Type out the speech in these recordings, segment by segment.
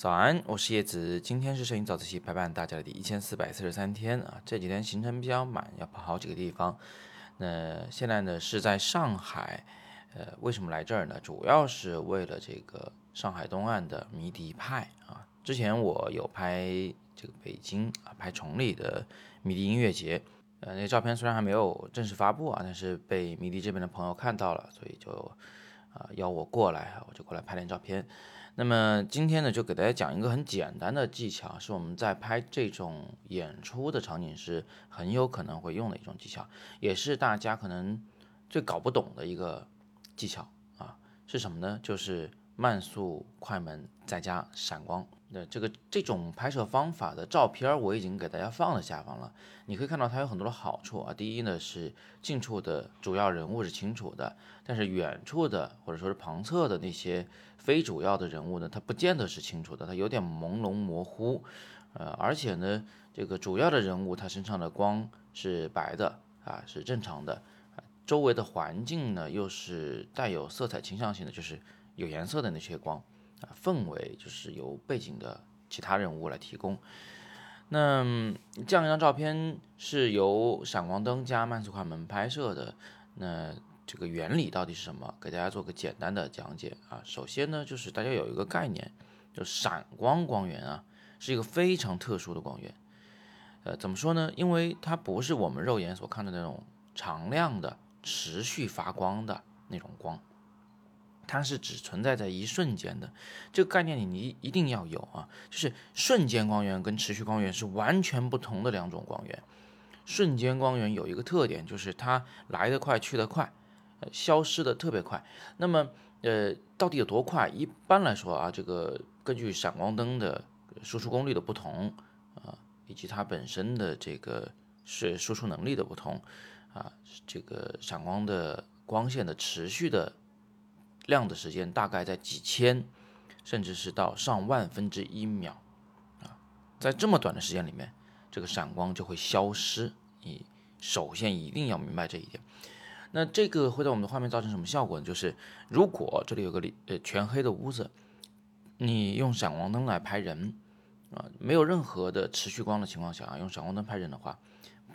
早安，我是叶子，今天是摄影早自习陪伴大家的第一千四百四十三天啊，这几天行程比较满，要跑好几个地方。那现在呢是在上海，呃，为什么来这儿呢？主要是为了这个上海东岸的迷笛派啊。之前我有拍这个北京啊，拍崇礼的迷笛音乐节，呃，那照片虽然还没有正式发布啊，但是被迷笛这边的朋友看到了，所以就啊邀我过来，我就过来拍点照片。那么今天呢，就给大家讲一个很简单的技巧，是我们在拍这种演出的场景时很有可能会用的一种技巧，也是大家可能最搞不懂的一个技巧啊，是什么呢？就是慢速、快门再加闪光。那这个这种拍摄方法的照片我已经给大家放在下方了，你可以看到它有很多的好处啊。第一呢是近处的主要人物是清楚的，但是远处的或者说是旁侧的那些非主要的人物呢，它不见得是清楚的，它有点朦胧模糊。呃，而且呢，这个主要的人物他身上的光是白的啊，是正常的，周围的环境呢又是带有色彩倾向性的，就是有颜色的那些光。啊，氛围就是由背景的其他人物来提供。那这样一张照片是由闪光灯加慢速快门拍摄的。那这个原理到底是什么？给大家做个简单的讲解啊。首先呢，就是大家有一个概念，就闪光光源啊，是一个非常特殊的光源。呃，怎么说呢？因为它不是我们肉眼所看的那种常亮的、持续发光的那种光。它是只存在在一瞬间的，这个概念你你一定要有啊，就是瞬间光源跟持续光源是完全不同的两种光源。瞬间光源有一个特点，就是它来得快去得快，消失的特别快。那么，呃，到底有多快？一般来说啊，这个根据闪光灯的输出功率的不同啊，以及它本身的这个是输出能力的不同啊，这个闪光的光线的持续的。亮的时间大概在几千，甚至是到上万分之一秒，啊，在这么短的时间里面，这个闪光就会消失。你首先一定要明白这一点。那这个会在我们的画面造成什么效果呢？就是如果这里有个里呃全黑的屋子，你用闪光灯来拍人，啊，没有任何的持续光的情况下啊，用闪光灯拍人的话，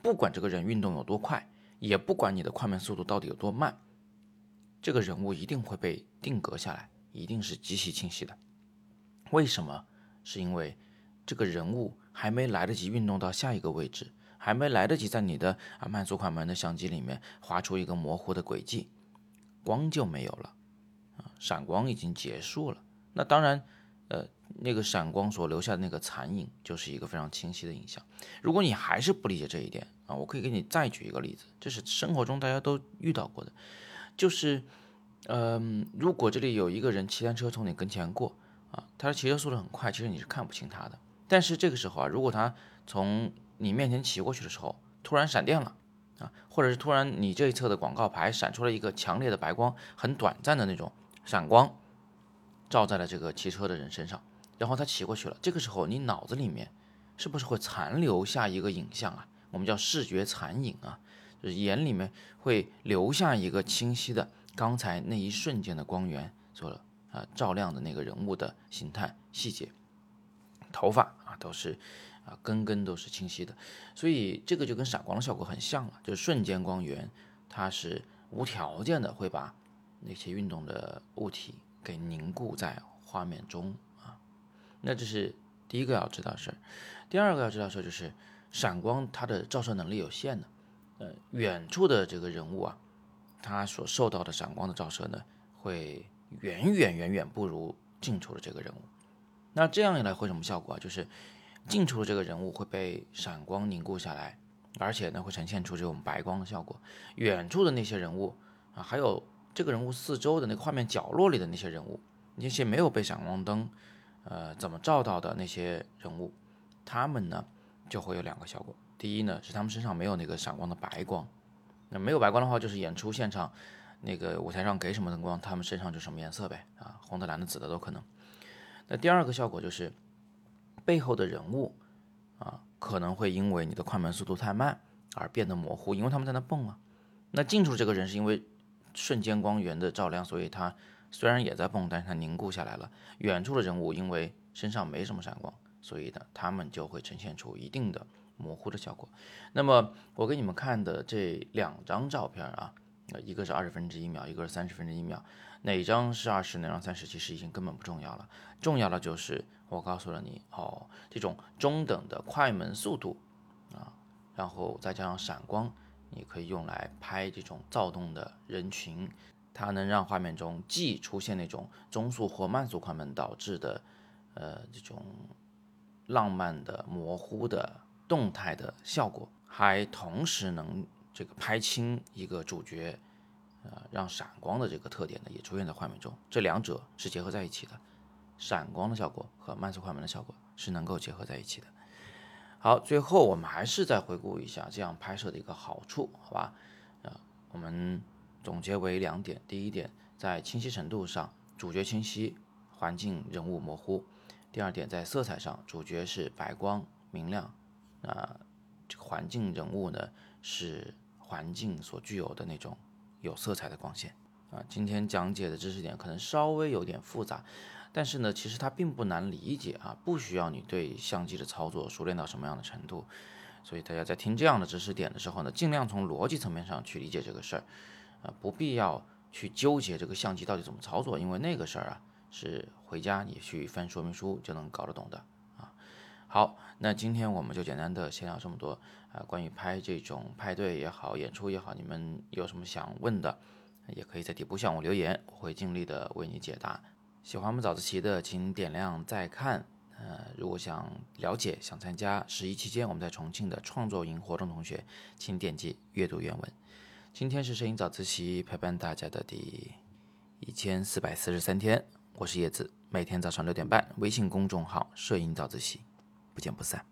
不管这个人运动有多快，也不管你的快门速度到底有多慢。这个人物一定会被定格下来，一定是极其清晰的。为什么？是因为这个人物还没来得及运动到下一个位置，还没来得及在你的啊慢速快门的相机里面划出一个模糊的轨迹，光就没有了啊，闪光已经结束了。那当然，呃，那个闪光所留下的那个残影就是一个非常清晰的影像。如果你还是不理解这一点啊，我可以给你再举一个例子，这是生活中大家都遇到过的。就是，嗯，如果这里有一个人骑单车从你跟前过啊，他的骑车速度很快，其实你是看不清他的。但是这个时候啊，如果他从你面前骑过去的时候，突然闪电了啊，或者是突然你这一侧的广告牌闪出了一个强烈的白光，很短暂的那种闪光，照在了这个骑车的人身上，然后他骑过去了。这个时候你脑子里面是不是会残留下一个影像啊？我们叫视觉残影啊。眼里面会留下一个清晰的刚才那一瞬间的光源所啊照亮的那个人物的形态细节，头发啊都是啊根根都是清晰的，所以这个就跟闪光的效果很像了，就是瞬间光源，它是无条件的会把那些运动的物体给凝固在画面中啊，那这是第一个要知道的事儿，第二个要知道事儿就是闪光它的照射能力有限的。呃，远处的这个人物啊，他所受到的闪光的照射呢，会远远远远不如近处的这个人物。那这样一来会什么效果？就是近处的这个人物会被闪光凝固下来，而且呢会呈现出这种白光的效果。远处的那些人物啊，还有这个人物四周的那个画面角落里的那些人物，那些没有被闪光灯呃怎么照到的那些人物，他们呢就会有两个效果。第一呢，是他们身上没有那个闪光的白光，那没有白光的话，就是演出现场那个舞台上给什么灯光，他们身上就什么颜色呗，啊，红的、蓝的、紫的都可能。那第二个效果就是背后的人物啊，可能会因为你的快门速度太慢而变得模糊，因为他们在那蹦啊。那近处这个人是因为瞬间光源的照亮，所以他虽然也在蹦，但是他凝固下来了。远处的人物因为身上没什么闪光，所以呢，他们就会呈现出一定的模糊的效果。那么我给你们看的这两张照片啊，一个是二十分之一秒，一个是三十分之一秒，哪张是二十，哪张三十，其实已经根本不重要了。重要的就是我告诉了你哦，这种中等的快门速度啊，然后再加上闪光，你可以用来拍这种躁动的人群。它能让画面中既出现那种中速或慢速快门导致的，呃，这种浪漫的、模糊的、动态的效果，还同时能这个拍清一个主角，呃，让闪光的这个特点呢也出现在画面中。这两者是结合在一起的，闪光的效果和慢速快门的效果是能够结合在一起的。好，最后我们还是再回顾一下这样拍摄的一个好处，好吧？啊，我们。总结为两点：第一点，在清晰程度上，主角清晰，环境人物模糊；第二点，在色彩上，主角是白光明亮，啊，这个环境人物呢是环境所具有的那种有色彩的光线。啊，今天讲解的知识点可能稍微有点复杂，但是呢，其实它并不难理解啊，不需要你对相机的操作熟练到什么样的程度。所以大家在听这样的知识点的时候呢，尽量从逻辑层面上去理解这个事儿。呃，不必要去纠结这个相机到底怎么操作，因为那个事儿啊，是回家你去翻说明书就能搞得懂的。好，那今天我们就简单的先聊这么多啊。关于拍这种派对也好，演出也好，你们有什么想问的，也可以在底部向我留言，我会尽力的为你解答。喜欢我们早自习的，请点亮再看。呃，如果想了解、想参加十一期间我们在重庆的创作营活动，同学，请点击阅读原文。今天是摄影早自习陪伴大家的第一千四百四十三天，我是叶子，每天早上六点半，微信公众号“摄影早自习”，不见不散。